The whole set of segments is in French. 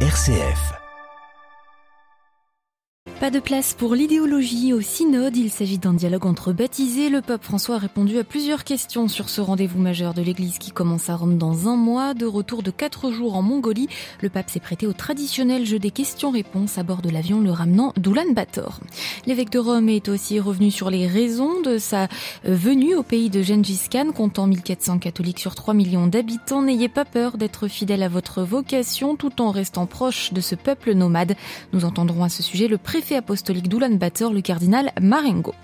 RCF. Pas de place pour l'idéologie au synode. Il s'agit d'un dialogue entre baptisés. Le pape François a répondu à plusieurs questions sur ce rendez-vous majeur de l'Église qui commence à Rome dans un mois. De retour de quatre jours en Mongolie, le pape s'est prêté au traditionnel jeu des questions-réponses à bord de l'avion le ramenant d'Ulan Bator. L'évêque de Rome est aussi revenu sur les raisons de sa venue au pays de Gengis Khan, comptant 1400 catholiques sur 3 millions d'habitants. N'ayez pas peur d'être fidèle à votre vocation tout en restant proche de ce peuple nomade. Nous entendrons à ce sujet le préfet apostolique d'Oulan-Bator, le cardinal Marengo.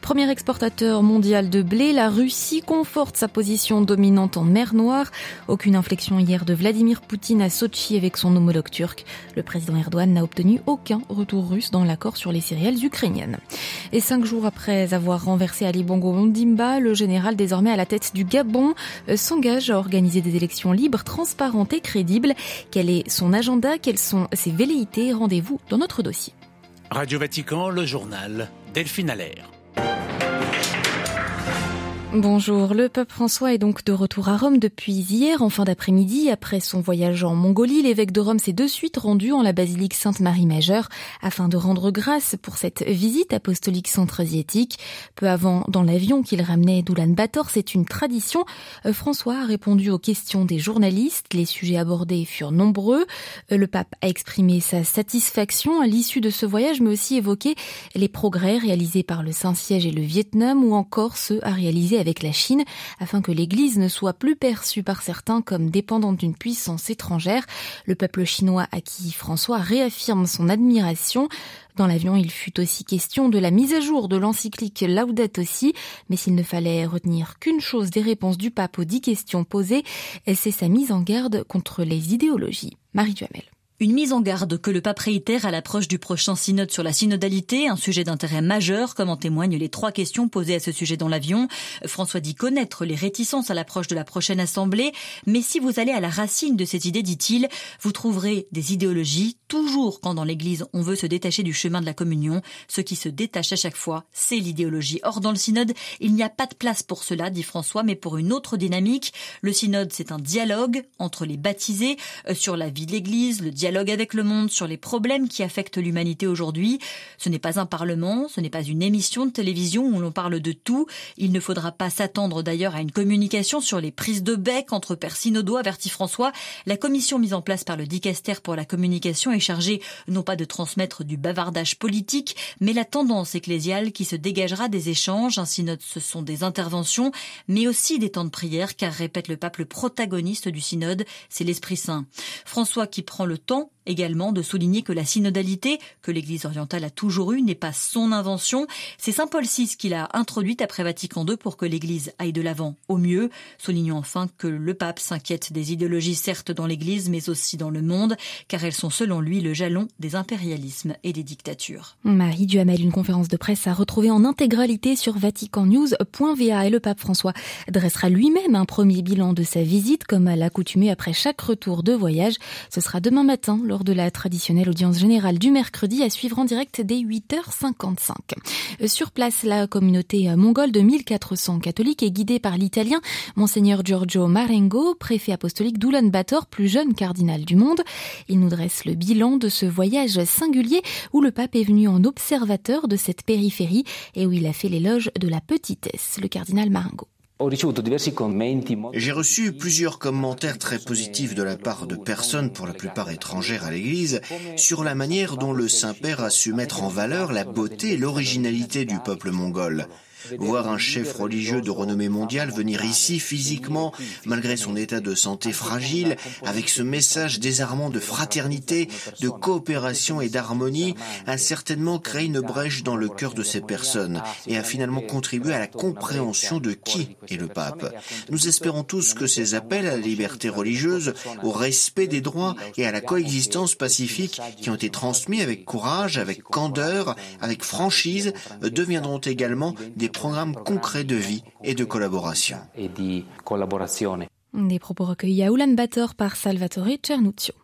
Premier exportateur mondial de blé, la Russie conforte sa position dominante en mer Noire. Aucune inflexion hier de Vladimir Poutine à Sochi avec son homologue turc. Le président Erdogan n'a obtenu aucun retour russe dans l'accord sur les céréales ukrainiennes. Et cinq jours après avoir renversé Ali Bongo Ondimba, le général désormais à la tête du Gabon euh, s'engage à organiser des élections libres, transparentes et crédibles. Quel est son agenda? Quelles sont ses velléités? Rendez-vous dans notre dossier. Radio Vatican, le journal Delphine Allaire. Bonjour, le pape François est donc de retour à Rome depuis hier en fin d'après-midi. Après son voyage en Mongolie, l'évêque de Rome s'est de suite rendu en la basilique Sainte-Marie Majeure afin de rendre grâce pour cette visite apostolique centre-asiatique. Peu avant, dans l'avion qu'il ramenait d'Ulan Bator, c'est une tradition. Euh, François a répondu aux questions des journalistes. Les sujets abordés furent nombreux. Euh, le pape a exprimé sa satisfaction à l'issue de ce voyage, mais aussi évoqué les progrès réalisés par le Saint-Siège et le Vietnam ou encore ceux à réaliser la Chine afin que l'Église ne soit plus perçue par certains comme dépendante d'une puissance étrangère. Le peuple chinois à qui François réaffirme son admiration. Dans l'avion, il fut aussi question de la mise à jour de l'encyclique Laudato Si, mais s'il ne fallait retenir qu'une chose des réponses du pape aux dix questions posées, c'est sa mise en garde contre les idéologies. Marie Duhamel. Une mise en garde que le pape réitère à l'approche du prochain synode sur la synodalité, un sujet d'intérêt majeur, comme en témoignent les trois questions posées à ce sujet dans l'avion. François dit connaître les réticences à l'approche de la prochaine assemblée, mais si vous allez à la racine de cette idée, dit-il, vous trouverez des idéologies. Toujours quand dans l'Église on veut se détacher du chemin de la communion, ce qui se détache à chaque fois, c'est l'idéologie. Or, dans le synode, il n'y a pas de place pour cela, dit François, mais pour une autre dynamique. Le synode, c'est un dialogue entre les baptisés euh, sur la vie de l'Église, dialogue dialogue avec le monde sur les problèmes qui affectent l'humanité aujourd'hui. Ce n'est pas un parlement, ce n'est pas une émission de télévision où l'on parle de tout. Il ne faudra pas s'attendre d'ailleurs à une communication sur les prises de bec entre pères synodaux, avertit François. La commission mise en place par le dicaster pour la communication est chargée non pas de transmettre du bavardage politique, mais la tendance ecclésiale qui se dégagera des échanges. Un synode, ce sont des interventions, mais aussi des temps de prière, car répète le pape, le protagoniste du synode, c'est l'Esprit Saint. François qui prend le temps temps également de souligner que la synodalité, que l'Église orientale a toujours eue, n'est pas son invention. C'est Saint Paul VI qui l'a introduite après Vatican II pour que l'Église aille de l'avant au mieux. Soulignons enfin que le pape s'inquiète des idéologies certes dans l'Église, mais aussi dans le monde, car elles sont selon lui le jalon des impérialismes et des dictatures. Marie Duhamel, une conférence de presse à retrouver en intégralité sur vaticannews.va et le pape François dressera lui-même un premier bilan de sa visite comme à l'accoutumée après chaque retour de voyage. Ce sera demain matin lors de la traditionnelle audience générale du mercredi à suivre en direct dès 8h55. Euh, sur place, la communauté mongole de 1400 catholiques est guidée par l'italien Monseigneur Giorgio Marengo, préfet apostolique d'Ulan-Bator, plus jeune cardinal du monde. Il nous dresse le bilan de ce voyage singulier où le pape est venu en observateur de cette périphérie et où il a fait l'éloge de la petitesse, le cardinal Marengo. J'ai reçu plusieurs commentaires très positifs de la part de personnes, pour la plupart étrangères à l'Église, sur la manière dont le Saint-Père a su mettre en valeur la beauté et l'originalité du peuple mongol. Voir un chef religieux de renommée mondiale venir ici physiquement, malgré son état de santé fragile, avec ce message désarmant de fraternité, de coopération et d'harmonie, a certainement créé une brèche dans le cœur de ces personnes et a finalement contribué à la compréhension de qui est le pape. Nous espérons tous que ces appels à la liberté religieuse, au respect des droits et à la coexistence pacifique qui ont été transmis avec courage, avec candeur, avec franchise, deviendront également des programmes concrets de vie et de collaboration. Des propos recueillis à Ulaanbaatar par Salvatore Cernuccio.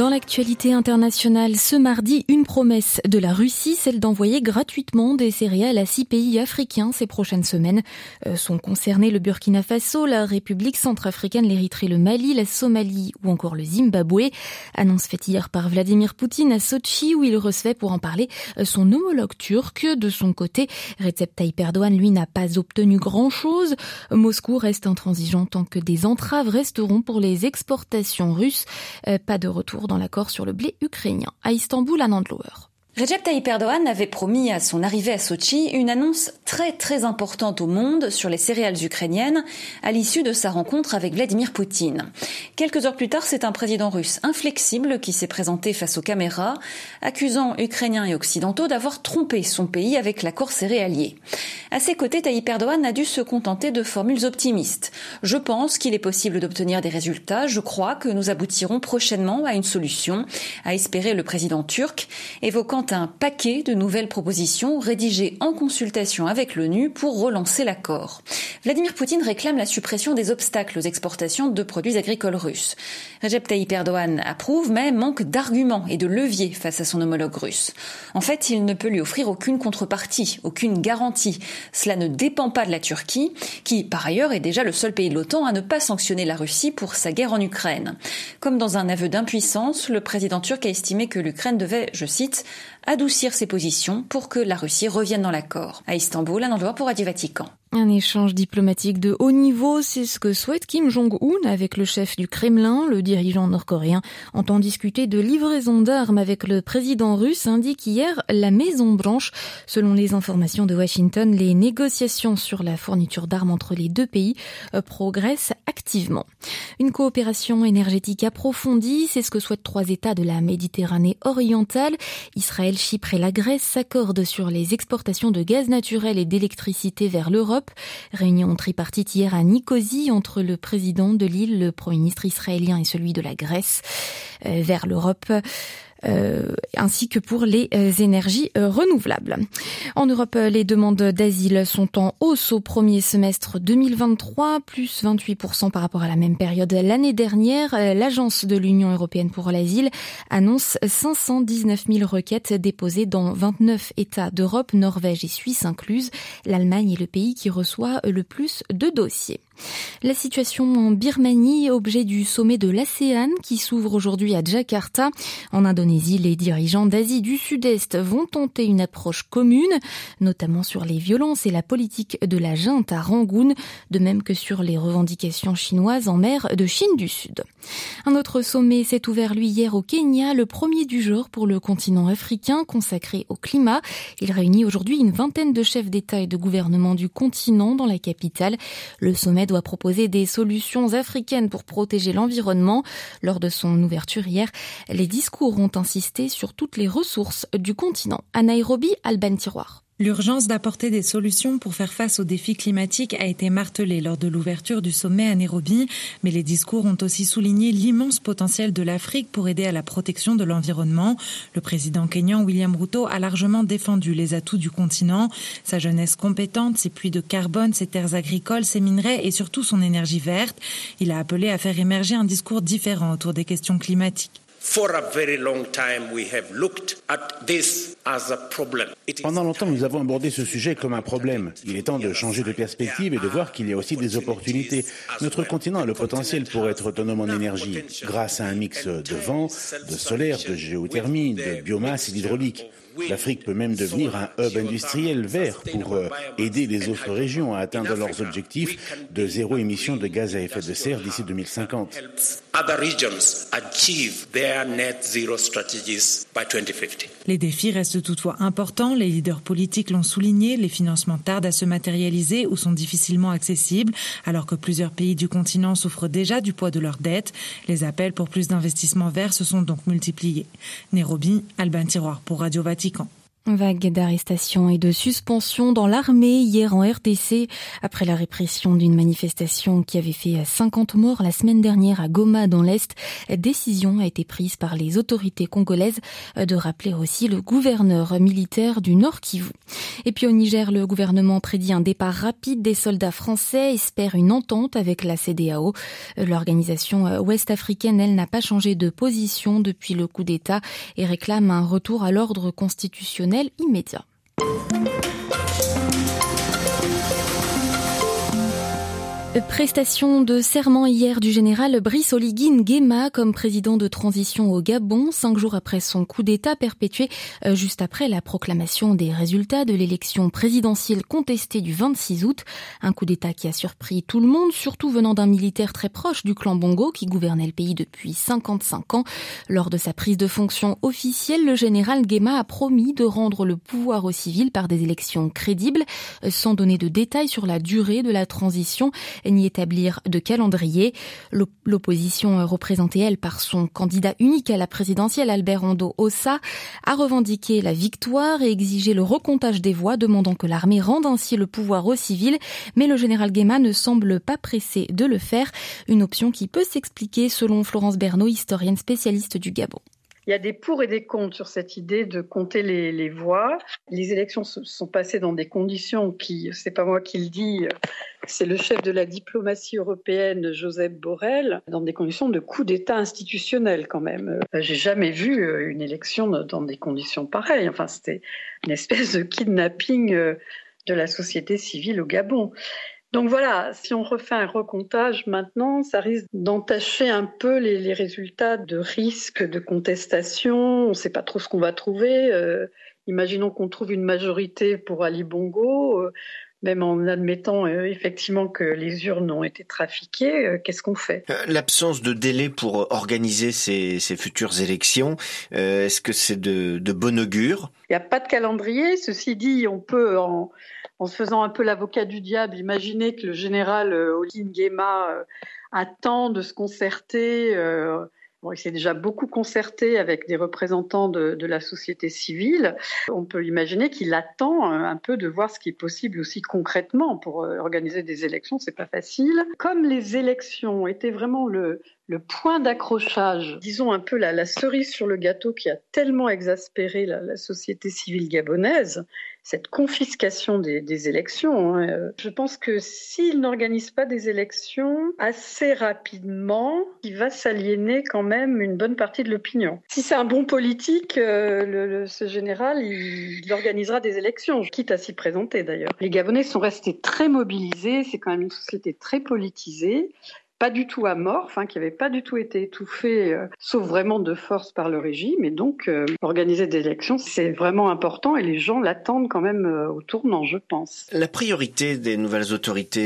Dans l'actualité internationale, ce mardi, une promesse de la Russie, celle d'envoyer gratuitement des céréales à six pays africains ces prochaines semaines. Euh, sont concernés le Burkina Faso, la République centrafricaine, l'Érythrée, le Mali, la Somalie ou encore le Zimbabwe. Annonce faite hier par Vladimir Poutine à Sochi où il recevait pour en parler euh, son homologue turc. De son côté, Recep Tayyip Erdogan, lui, n'a pas obtenu grand-chose. Moscou reste intransigeant tant que des entraves resteront pour les exportations russes. Euh, pas de retour dans l'accord sur le blé ukrainien. À Istanbul, à Nandlower. Recep Tayyip Erdogan avait promis à son arrivée à Sochi une annonce très très importante au monde sur les céréales ukrainiennes à l'issue de sa rencontre avec Vladimir Poutine. Quelques heures plus tard, c'est un président russe inflexible qui s'est présenté face aux caméras, accusant Ukrainiens et Occidentaux d'avoir trompé son pays avec l'accord céréalier. À ses côtés, Tayyip Erdogan a dû se contenter de formules optimistes. Je pense qu'il est possible d'obtenir des résultats. Je crois que nous aboutirons prochainement à une solution, a espéré le président turc, évoquant un paquet de nouvelles propositions rédigées en consultation avec l'ONU pour relancer l'accord. Vladimir Poutine réclame la suppression des obstacles aux exportations de produits agricoles russes. Recep Tayyip Erdogan approuve mais manque d'arguments et de leviers face à son homologue russe. En fait, il ne peut lui offrir aucune contrepartie, aucune garantie. Cela ne dépend pas de la Turquie, qui par ailleurs est déjà le seul pays de l'OTAN à ne pas sanctionner la Russie pour sa guerre en Ukraine. Comme dans un aveu d'impuissance, le président turc a estimé que l'Ukraine devait, je cite, adoucir ses positions pour que la Russie revienne dans l'accord. À Istanbul, un endroit pour Radio Vatican. Un échange diplomatique de haut niveau, c'est ce que souhaite Kim Jong-un avec le chef du Kremlin. Le dirigeant nord-coréen entend discuter de livraison d'armes avec le président russe, indique hier la Maison Blanche. Selon les informations de Washington, les négociations sur la fourniture d'armes entre les deux pays euh, progressent activement. Une coopération énergétique approfondie, c'est ce que souhaitent trois États de la Méditerranée orientale. Israël, Chypre et la Grèce s'accordent sur les exportations de gaz naturel et d'électricité vers l'Europe Réunion tripartite hier à Nicosie entre le président de l'île, le Premier ministre israélien et celui de la Grèce euh, vers l'Europe. Euh, ainsi que pour les euh, énergies euh, renouvelables. En Europe, les demandes d'asile sont en hausse au premier semestre 2023, plus 28% par rapport à la même période l'année dernière. L'Agence de l'Union européenne pour l'asile annonce 519 000 requêtes déposées dans 29 États d'Europe, Norvège et Suisse incluses. L'Allemagne est le pays qui reçoit le plus de dossiers. La situation en Birmanie, objet du sommet de l'ASEAN qui s'ouvre aujourd'hui à Jakarta. En Indonésie, les dirigeants d'Asie du Sud-Est vont tenter une approche commune, notamment sur les violences et la politique de la junte à Rangoon, de même que sur les revendications chinoises en mer de Chine du Sud. Un autre sommet s'est ouvert lui hier au Kenya, le premier du genre pour le continent africain consacré au climat. Il réunit aujourd'hui une vingtaine de chefs d'État et de gouvernement du continent dans la capitale. Le sommet doit proposer des solutions africaines pour protéger l'environnement. Lors de son ouverture hier, les discours ont insisté sur toutes les ressources du continent. À Nairobi, Alban Tiroir. L'urgence d'apporter des solutions pour faire face aux défis climatiques a été martelée lors de l'ouverture du sommet à Nairobi, mais les discours ont aussi souligné l'immense potentiel de l'Afrique pour aider à la protection de l'environnement. Le président kenyan William Ruto a largement défendu les atouts du continent, sa jeunesse compétente, ses puits de carbone, ses terres agricoles, ses minerais et surtout son énergie verte. Il a appelé à faire émerger un discours différent autour des questions climatiques. Pendant longtemps, nous avons abordé ce sujet comme un problème. Il est temps de changer de perspective et de voir qu'il y a aussi des opportunités. Notre continent a le potentiel pour être autonome en énergie, grâce à un mix de vent, de solaire, de géothermie, de biomasse et d'hydraulique. L'Afrique peut même devenir un hub industriel vert pour euh, aider les autres régions à atteindre leurs objectifs de zéro émission de gaz à effet de serre d'ici 2050. Les défis restent toutefois importants. Les leaders politiques l'ont souligné. Les financements tardent à se matérialiser ou sont difficilement accessibles, alors que plusieurs pays du continent souffrent déjà du poids de leurs dettes. Les appels pour plus d'investissements verts se sont donc multipliés. Nairobi, Albin Tiroir pour Radio Vatican. Vague d'arrestations et de suspensions dans l'armée hier en RDC après la répression d'une manifestation qui avait fait 50 morts la semaine dernière à Goma dans l'Est. Décision a été prise par les autorités congolaises de rappeler aussi le gouverneur militaire du Nord Kivu. Et puis au Niger, le gouvernement prédit un départ rapide des soldats français, espère une entente avec la CDAO. L'organisation ouest-africaine, elle, n'a pas changé de position depuis le coup d'État et réclame un retour à l'ordre constitutionnel immédiat. Prestation de serment hier du général Brice Oligui Nguema comme président de transition au Gabon, cinq jours après son coup d'État perpétué euh, juste après la proclamation des résultats de l'élection présidentielle contestée du 26 août. Un coup d'État qui a surpris tout le monde, surtout venant d'un militaire très proche du clan Bongo qui gouvernait le pays depuis 55 ans. Lors de sa prise de fonction officielle, le général Nguema a promis de rendre le pouvoir aux civils par des élections crédibles, euh, sans donner de détails sur la durée de la transition ni établir de calendrier. L'opposition représentée, elle, par son candidat unique à la présidentielle, Albert Rondo Ossa, a revendiqué la victoire et exigé le recomptage des voix, demandant que l'armée rende ainsi le pouvoir aux civils. Mais le général Guéma ne semble pas pressé de le faire, une option qui peut s'expliquer selon Florence Bernot, historienne spécialiste du Gabon. Il y a des pour et des contre sur cette idée de compter les, voix. Les élections se sont passées dans des conditions qui, c'est pas moi qui le dis, c'est le chef de la diplomatie européenne, Joseph Borrell, dans des conditions de coup d'État institutionnel quand même. J'ai jamais vu euh, une élection dans des conditions pareilles. Enfin, c'était une espèce de kidnapping euh, de la société civile au Gabon. Donc voilà, si on refait un recomptage maintenant, ça risque d'entacher un peu les, résultats de risque de contestation. On ne sait pas trop ce qu'on va trouver. Euh, imaginons qu'on trouve une majorité pour Ali Bongo, euh, même en admettant euh, effectivement que les urnes ont été trafiquées, qu'est-ce qu'on fait? L'absence de délai pour organiser ces, futures élections, est-ce que c'est de, de bon augure? Il n'y a pas de calendrier. Ceci dit, on peut en en se faisant un peu l'avocat du diable, imaginez que le général euh, Olin euh, attend de se concerter. Euh, il s'est déjà beaucoup concerté avec des représentants de, la société civile. On peut imaginer qu'il attend un peu de voir ce qui est possible aussi concrètement pour organiser des élections. C'est pas facile. Comme les élections étaient vraiment le, point d'accrochage, disons un peu la, la, cerise sur le gâteau qui a tellement exaspéré la société civile gabonaise, cette confiscation des, élections. Hein. Je pense que s'il n'organise pas des élections assez rapidement, il va s'aliéner quand même une bonne partie de l'opinion. Si c'est un bon politique, euh, ce général, il, organisera des élections, quitte à s'y présenter d'ailleurs. Les Gabonais sont restés très mobilisés, c'est quand même une société très politisée pas du tout amorphe, hein, qui n'avait pas du tout été étouffé, euh, sauf vraiment de force par le régime. Et donc, euh, organiser des élections, c'est vraiment important et les gens l'attendent quand même euh, au tournant, je pense. La priorité des nouvelles autorités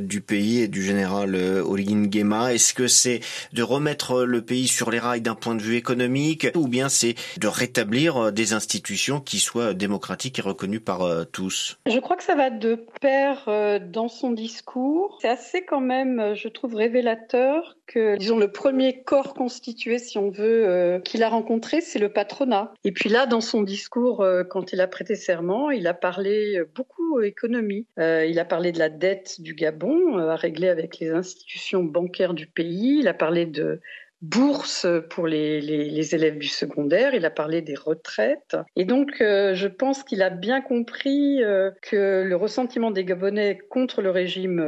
du pays et du général Oligin Nguema, est-ce que c'est de remettre le pays sur les rails d'un point de vue économique ou bien c'est de rétablir des institutions qui soient démocratiques et reconnues par tous? Je crois que ça va de pair dans son discours. C'est assez quand même, je trouve, révélateur que, disons, le premier corps constitué, si on veut, euh, qu'il a rencontré, c'est le patronat. Et puis là, dans son discours, euh, quand il a prêté serment, il a parlé beaucoup économie. Euh, il a parlé de la dette du Gabon à régler avec les institutions bancaires du pays. Il a parlé de bourse pour les, élèves du secondaire, il a parlé des retraites. Et donc, je pense qu'il a bien compris que le ressentiment des Gabonais contre le régime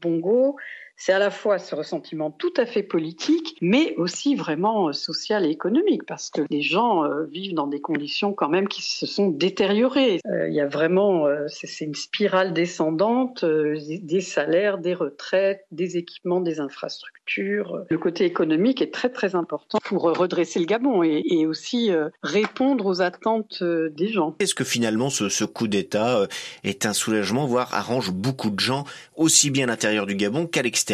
Bongo c'est à la fois ce ressentiment tout à fait politique, mais aussi vraiment euh, social et économique, parce que les gens euh, vivent dans des conditions quand même qui se sont détériorées. Euh, il y a vraiment, c'est une spirale descendante des salaires, des retraites, des équipements, des infrastructures. Le côté économique est très très important pour redresser le Gabon et, aussi répondre aux attentes des gens. Est-ce que finalement ce, ce coup d'État est un soulagement, voire arrange beaucoup de gens, aussi bien à l'intérieur du Gabon qu'à l'extérieur?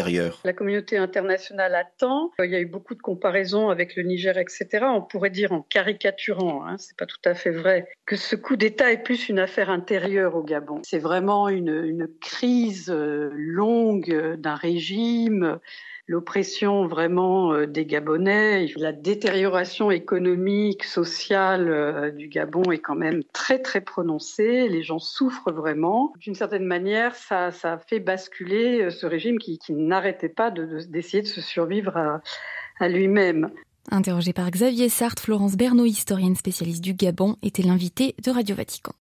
La communauté internationale attend. Il y a eu beaucoup de comparaisons avec le Niger, etc. On pourrait dire en caricaturant, hein, c'est pas tout à fait vrai, que ce coup d'État est plus une affaire intérieure au Gabon. C'est vraiment une, crise euh, longue d'un régime l'oppression vraiment euh, des Gabonais. La détérioration économique, sociale euh, du Gabon est quand même très très prononcée. Les gens souffrent vraiment. D'une certaine manière, ça, ça fait basculer ce régime qui, n'arrêtait pas d'essayer de, se survivre à, à lui-même. Interrogée par Xavier Sartre, Florence Bernot, historienne spécialiste du Gabon, était l'invitée de Radio Vatican.